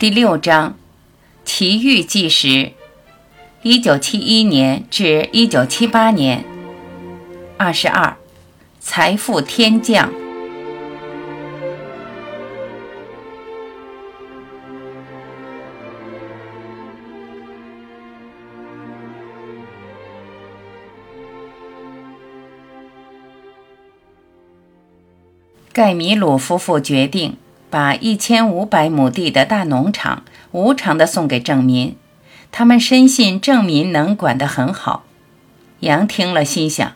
第六章，奇遇纪实，一九七一年至一九七八年。二十二，财富天降。盖米鲁夫妇决定。把一千五百亩地的大农场无偿地送给郑民，他们深信郑民能管得很好。杨听了，心想：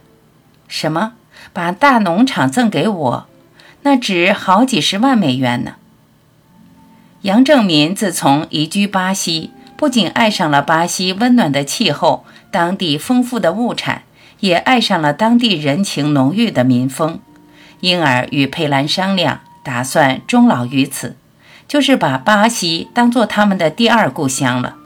什么？把大农场赠给我？那值好几十万美元呢！杨正民自从移居巴西，不仅爱上了巴西温暖的气候、当地丰富的物产，也爱上了当地人情浓郁的民风，因而与佩兰商量。打算终老于此，就是把巴西当做他们的第二故乡了。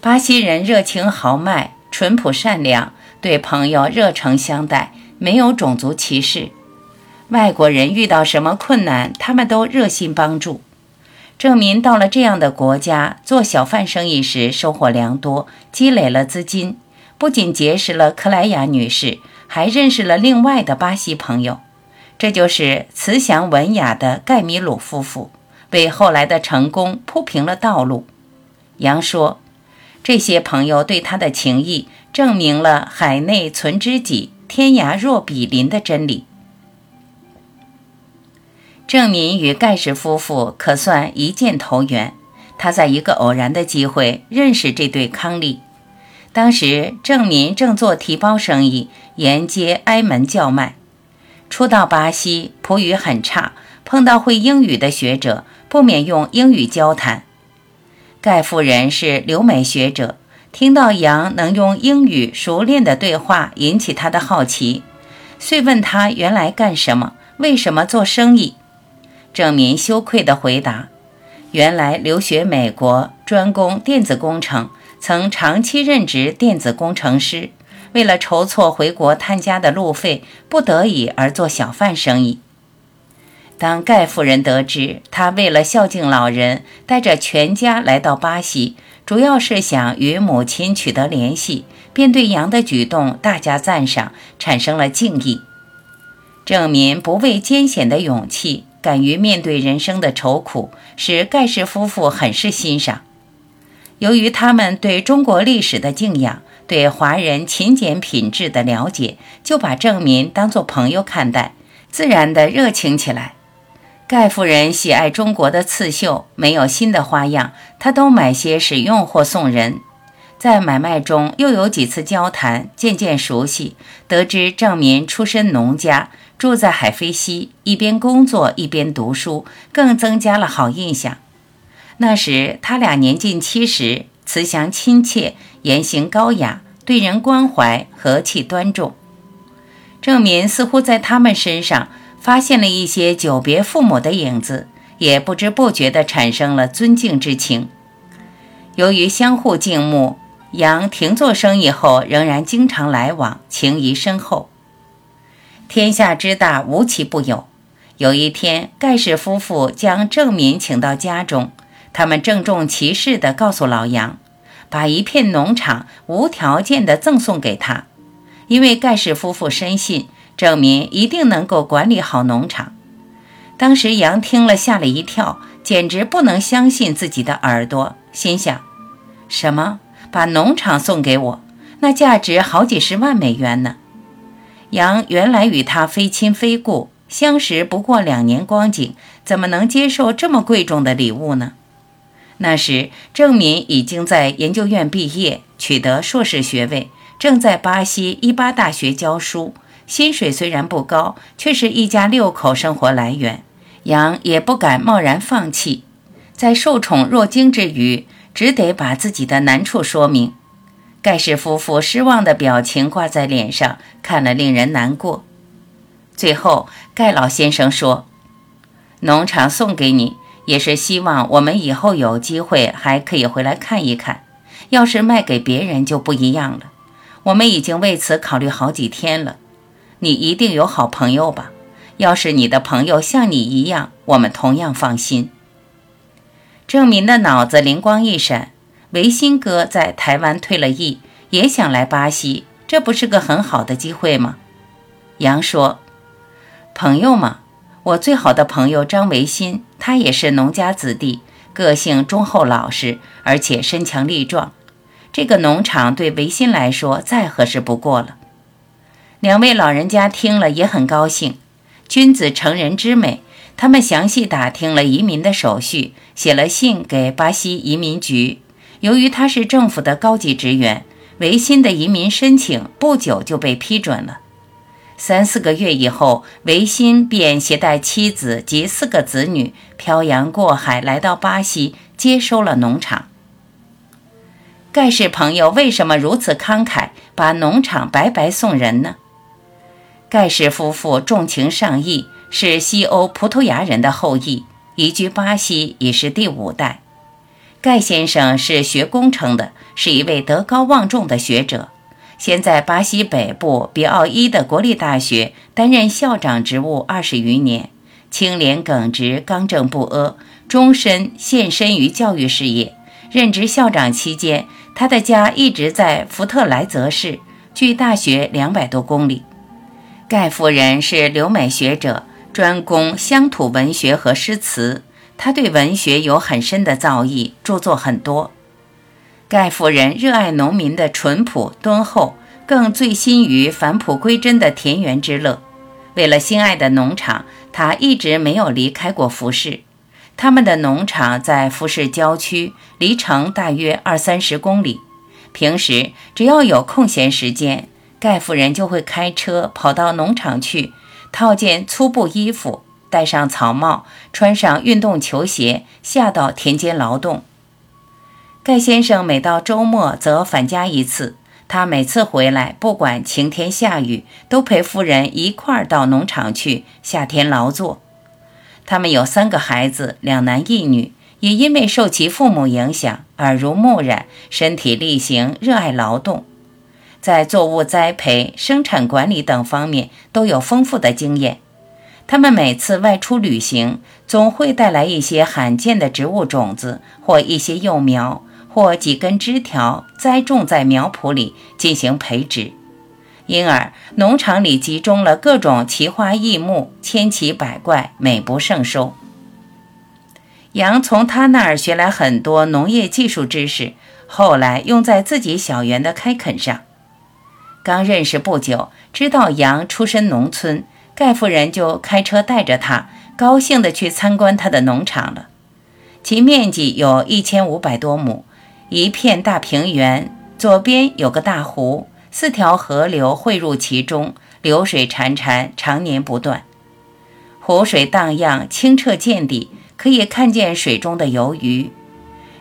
巴西人热情豪迈、淳朴善良，对朋友热诚相待，没有种族歧视。外国人遇到什么困难，他们都热心帮助。郑民到了这样的国家做小贩生意时，收获良多，积累了资金，不仅结识了克莱雅女士，还认识了另外的巴西朋友。这就是慈祥文雅的盖米鲁夫妇，为后来的成功铺平了道路。杨说：“这些朋友对他的情谊，证明了‘海内存知己，天涯若比邻’的真理。”郑民与盖氏夫妇可算一见投缘。他在一个偶然的机会认识这对伉俪。当时郑民正做提包生意，沿街挨门叫卖。初到巴西，葡语很差，碰到会英语的学者，不免用英语交谈。盖夫人是留美学者，听到杨能用英语熟练的对话，引起他的好奇，遂问他原来干什么，为什么做生意。郑民羞愧地回答：“原来留学美国，专攻电子工程，曾长期任职电子工程师。”为了筹措回国探家的路费，不得已而做小贩生意。当盖夫人得知他为了孝敬老人，带着全家来到巴西，主要是想与母亲取得联系，便对杨的举动大加赞赏，产生了敬意。郑民不畏艰险的勇气，敢于面对人生的愁苦，使盖氏夫妇很是欣赏。由于他们对中国历史的敬仰。对华人勤俭品质的了解，就把郑民当作朋友看待，自然的热情起来。盖夫人喜爱中国的刺绣，没有新的花样，她都买些使用或送人。在买卖中又有几次交谈，渐渐熟悉，得知郑民出身农家，住在海菲西，一边工作一边读书，更增加了好印象。那时他俩年近七十。慈祥亲切，言行高雅，对人关怀，和气端重。郑民似乎在他们身上发现了一些久别父母的影子，也不知不觉地产生了尊敬之情。由于相互敬慕，杨停做生意后仍然经常来往，情谊深厚。天下之大，无奇不有。有一天，盖氏夫妇将郑民请到家中。他们郑重其事地告诉老杨，把一片农场无条件地赠送给他，因为盖氏夫妇深信郑民一定能够管理好农场。当时杨听了吓了一跳，简直不能相信自己的耳朵，心想：什么？把农场送给我？那价值好几十万美元呢？杨原来与他非亲非故，相识不过两年光景，怎么能接受这么贵重的礼物呢？那时，郑敏已经在研究院毕业，取得硕士学位，正在巴西伊巴大学教书。薪水虽然不高，却是一家六口生活来源。杨也不敢贸然放弃，在受宠若惊之余，只得把自己的难处说明。盖氏夫妇失望的表情挂在脸上，看了令人难过。最后，盖老先生说：“农场送给你。”也是希望我们以后有机会还可以回来看一看。要是卖给别人就不一样了。我们已经为此考虑好几天了。你一定有好朋友吧？要是你的朋友像你一样，我们同样放心。郑民的脑子灵光一闪，维新哥在台湾退了役，也想来巴西，这不是个很好的机会吗？杨说：“朋友嘛，我最好的朋友张维新，他也是农家子弟，个性忠厚老实，而且身强力壮。这个农场对维新来说再合适不过了。”两位老人家听了也很高兴，君子成人之美。他们详细打听了移民的手续，写了信给巴西移民局。由于他是政府的高级职员，维新的移民申请不久就被批准了。三四个月以后，维新便携带妻子及四个子女漂洋过海来到巴西，接收了农场。盖世朋友为什么如此慷慨，把农场白白送人呢？盖世夫妇重情上义，是西欧葡萄牙人的后裔，移居巴西已是第五代。盖先生是学工程的，是一位德高望重的学者，先在巴西北部比奥伊的国立大学担任校长职务二十余年，清廉耿直，刚正不阿，终身献身于教育事业。任职校长期间，他的家一直在福特莱泽市，距大学两百多公里。盖夫人是留美学者，专攻乡土文学和诗词。她对文学有很深的造诣，著作很多。盖夫人热爱农民的淳朴敦厚，更醉心于返璞归真的田园之乐。为了心爱的农场，她一直没有离开过服饰。他们的农场在服饰郊区，离城大约二三十公里。平时只要有空闲时间。盖夫人就会开车跑到农场去，套件粗布衣服，戴上草帽，穿上运动球鞋，下到田间劳动。盖先生每到周末则返家一次，他每次回来，不管晴天下雨，都陪夫人一块儿到农场去下田劳作。他们有三个孩子，两男一女，也因为受其父母影响，耳濡目染，身体力行，热爱劳动。在作物栽培、生产管理等方面都有丰富的经验。他们每次外出旅行，总会带来一些罕见的植物种子，或一些幼苗，或几根枝条，栽种在苗圃里进行培植。因而，农场里集中了各种奇花异木，千奇百怪，美不胜收。杨从他那儿学来很多农业技术知识，后来用在自己小园的开垦上。刚认识不久，知道杨出身农村，盖夫人就开车带着他，高兴地去参观他的农场了。其面积有一千五百多亩，一片大平原，左边有个大湖，四条河流汇入其中，流水潺潺，常年不断。湖水荡漾，清澈见底，可以看见水中的游鱼。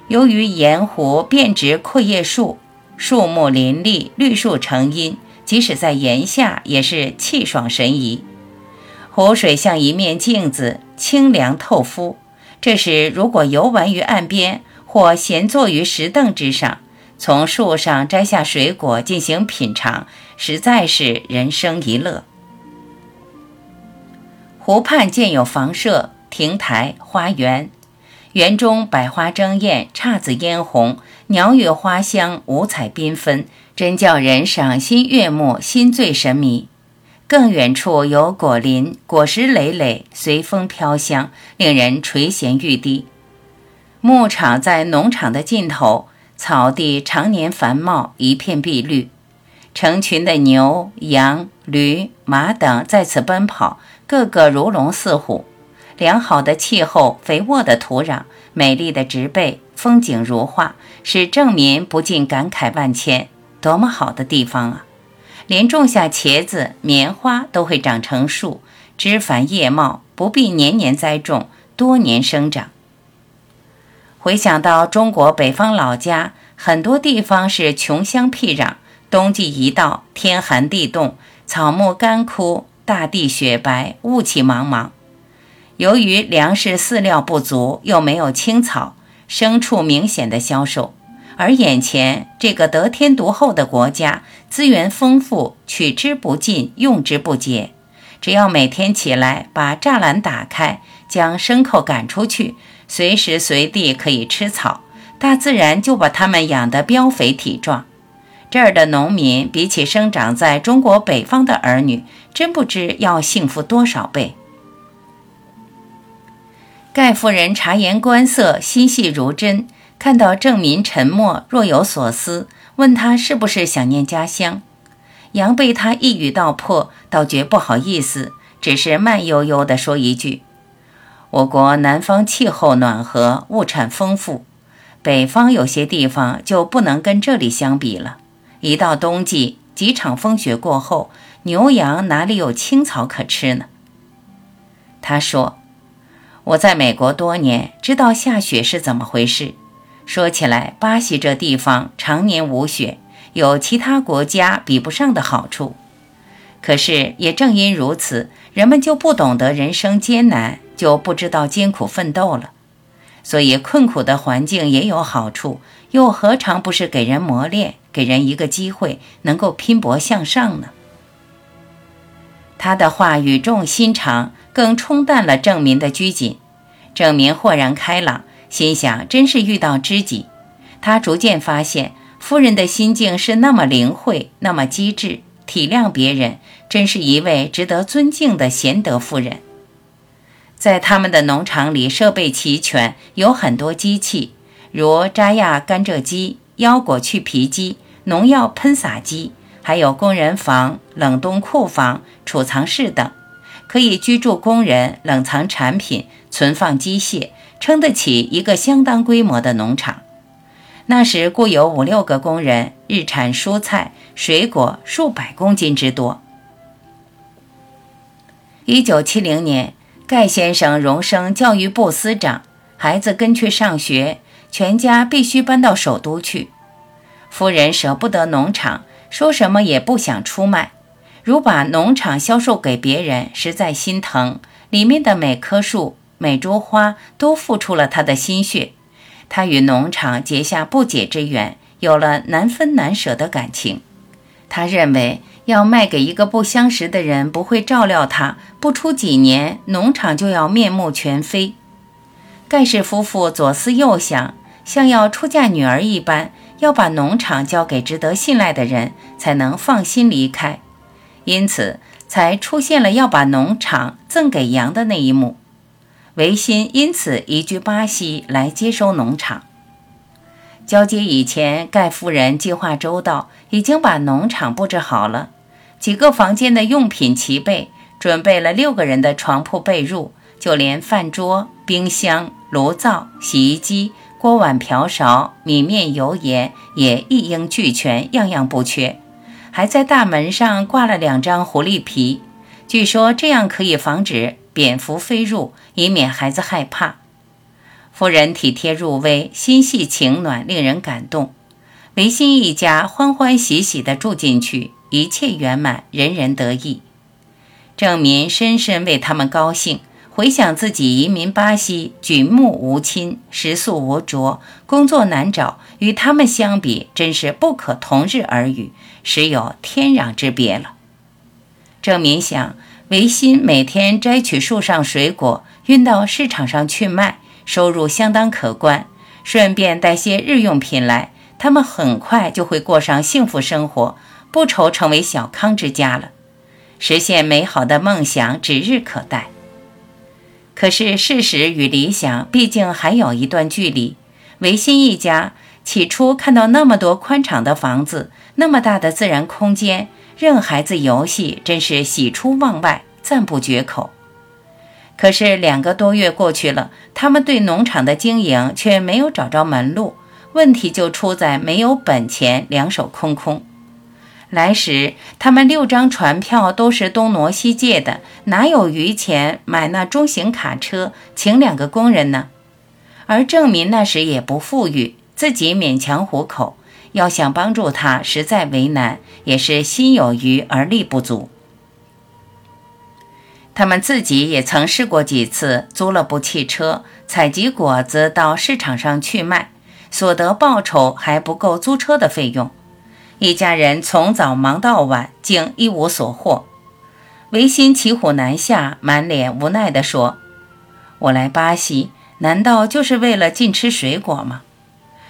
由于沿湖遍植阔叶树。树木林立，绿树成荫，即使在炎夏也是气爽神怡。湖水像一面镜子，清凉透肤。这时，如果游玩于岸边，或闲坐于石凳之上，从树上摘下水果进行品尝，实在是人生一乐。湖畔建有房舍、亭台、花园。园中百花争艳，姹紫嫣红，鸟语花香，五彩缤纷，真叫人赏心悦目，心醉神迷。更远处有果林，果实累累，随风飘香，令人垂涎欲滴。牧场在农场的尽头，草地常年繁茂，一片碧绿，成群的牛、羊、驴、马等在此奔跑，个个如龙似虎。良好的气候、肥沃的土壤、美丽的植被、风景如画，使郑民不禁感慨万千。多么好的地方啊！连种下茄子、棉花都会长成树，枝繁叶茂，不必年年栽种，多年生长。回想到中国北方老家，很多地方是穷乡僻壤，冬季一到，天寒地冻，草木干枯，大地雪白，雾气茫茫。由于粮食饲料不足，又没有青草，牲畜明显的消瘦。而眼前这个得天独厚的国家，资源丰富，取之不尽，用之不竭。只要每天起来把栅栏打开，将牲口赶出去，随时随地可以吃草，大自然就把它们养得膘肥体壮。这儿的农民比起生长在中国北方的儿女，真不知要幸福多少倍。盖夫人察言观色，心细如针，看到郑民沉默，若有所思，问他是不是想念家乡。杨被他一语道破，倒觉不好意思，只是慢悠悠地说一句：“我国南方气候暖和，物产丰富，北方有些地方就不能跟这里相比了。一到冬季，几场风雪过后，牛羊哪里有青草可吃呢？”他说。我在美国多年，知道下雪是怎么回事。说起来，巴西这地方常年无雪，有其他国家比不上的好处。可是也正因如此，人们就不懂得人生艰难，就不知道艰苦奋斗了。所以困苦的环境也有好处，又何尝不是给人磨练，给人一个机会，能够拼搏向上呢？他的话语重心长。更冲淡了郑民的拘谨，郑民豁然开朗，心想：真是遇到知己。他逐渐发现，夫人的心境是那么灵慧，那么机智，体谅别人，真是一位值得尊敬的贤德夫人。在他们的农场里，设备齐全，有很多机器，如扎压甘蔗机、腰果去皮机、农药喷洒机，还有工人房、冷冻库房、储藏室等。可以居住工人、冷藏产品、存放机械，撑得起一个相当规模的农场。那时雇有五六个工人，日产蔬菜、水果数百公斤之多。一九七零年，盖先生荣升教育部司长，孩子跟去上学，全家必须搬到首都去。夫人舍不得农场，说什么也不想出卖。如把农场销售给别人，实在心疼。里面的每棵树、每株花都付出了他的心血，他与农场结下不解之缘，有了难分难舍的感情。他认为要卖给一个不相识的人，不会照料他，不出几年，农场就要面目全非。盖氏夫妇左思右想，像要出嫁女儿一般，要把农场交给值得信赖的人，才能放心离开。因此，才出现了要把农场赠给羊的那一幕。维新因此移居巴西来接收农场。交接以前，盖夫人计划周到，已经把农场布置好了，几个房间的用品齐备，准备了六个人的床铺被褥，就连饭桌、冰箱、炉灶、洗衣机、锅碗瓢勺、米面油盐也一应俱全，样样不缺。还在大门上挂了两张狐狸皮，据说这样可以防止蝙蝠飞入，以免孩子害怕。夫人体贴入微，心细情暖，令人感动。维新一家欢欢喜喜地住进去，一切圆满，人人得意。郑民深深为他们高兴。回想自己移民巴西，举目无亲，食宿无着，工作难找，与他们相比，真是不可同日而语，实有天壤之别了。郑民想，维新每天摘取树上水果，运到市场上去卖，收入相当可观，顺便带些日用品来，他们很快就会过上幸福生活，不愁成为小康之家了，实现美好的梦想指日可待。可是事实与理想毕竟还有一段距离。维新一家起初看到那么多宽敞的房子，那么大的自然空间，任孩子游戏，真是喜出望外，赞不绝口。可是两个多月过去了，他们对农场的经营却没有找着门路，问题就出在没有本钱，两手空空。来时，他们六张船票都是东挪西借的，哪有余钱买那中型卡车，请两个工人呢？而郑民那时也不富裕，自己勉强糊口，要想帮助他，实在为难，也是心有余而力不足。他们自己也曾试过几次，租了部汽车，采集果子到市场上去卖，所得报酬还不够租车的费用。一家人从早忙到晚，竟一无所获。维新骑虎难下，满脸无奈地说：“我来巴西，难道就是为了禁吃水果吗？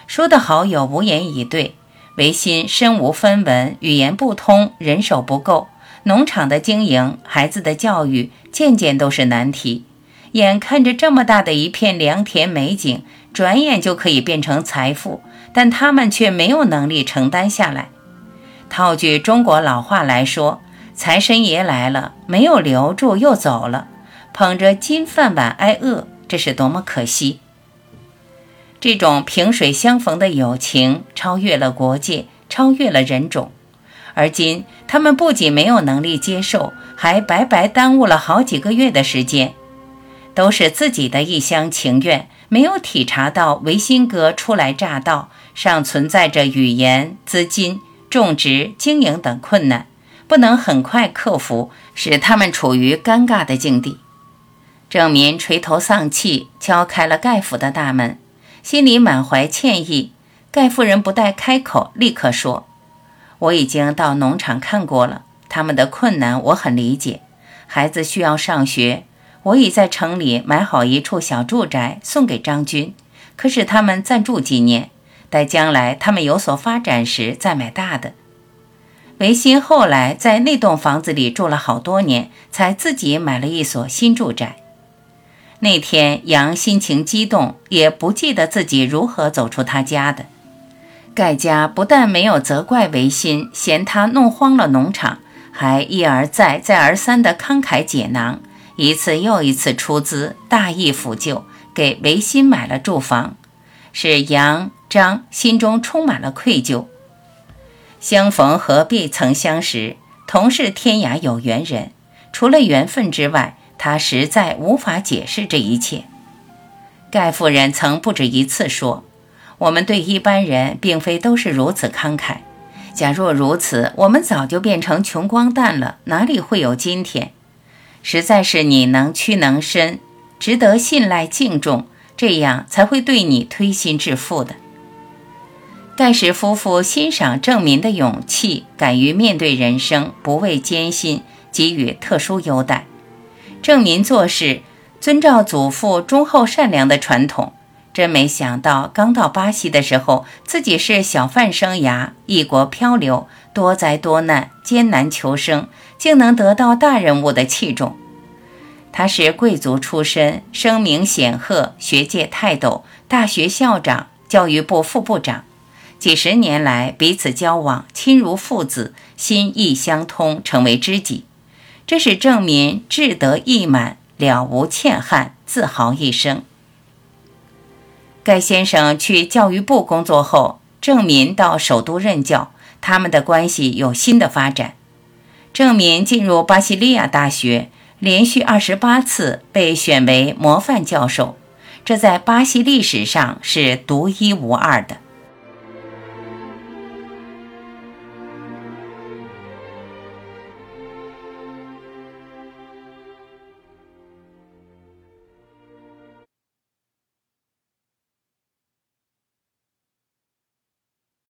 说的好友无言以对。维新身无分文，语言不通，人手不够，农场的经营，孩子的教育，件件都是难题。眼看着这么大的一片良田美景，转眼就可以变成财富，但他们却没有能力承担下来。套句中国老话来说，财神爷来了，没有留住又走了，捧着金饭碗挨饿，这是多么可惜！这种萍水相逢的友情，超越了国界，超越了人种。而今，他们不仅没有能力接受，还白白耽误了好几个月的时间。都是自己的一厢情愿，没有体察到维新哥初来乍到，尚存在着语言、资金、种植、经营等困难，不能很快克服，使他们处于尴尬的境地。郑民垂头丧气，敲开了盖府的大门。心里满怀歉意，盖夫人不待开口，立刻说：“我已经到农场看过了，他们的困难我很理解。孩子需要上学，我已在城里买好一处小住宅送给张军，可使他们暂住几年，待将来他们有所发展时再买大的。”维新后来在那栋房子里住了好多年，才自己买了一所新住宅。那天，杨心情激动，也不记得自己如何走出他家的。盖家不但没有责怪维新嫌他弄荒了农场，还一而再、再而三地慷慨解囊，一次又一次出资，大义抚救，给维新买了住房，使杨张心中充满了愧疚。相逢何必曾相识，同是天涯有缘人，除了缘分之外。他实在无法解释这一切。盖夫人曾不止一次说：“我们对一般人并非都是如此慷慨。假若如此，我们早就变成穷光蛋了，哪里会有今天？实在是你能屈能伸，值得信赖敬重，这样才会对你推心置腹的。”盖世夫妇欣赏郑民的勇气，敢于面对人生，不畏艰辛，给予特殊优待。郑民做事遵照祖父忠厚善良的传统，真没想到刚到巴西的时候，自己是小贩生涯，异国漂流，多灾多难，艰难求生，竟能得到大人物的器重。他是贵族出身，声名显赫，学界泰斗，大学校长，教育部副部长，几十年来彼此交往，亲如父子，心意相通，成为知己。这是郑民志得意满，了无欠憾，自豪一生。盖先生去教育部工作后，郑民到首都任教，他们的关系有新的发展。郑民进入巴西利亚大学，连续二十八次被选为模范教授，这在巴西历史上是独一无二的。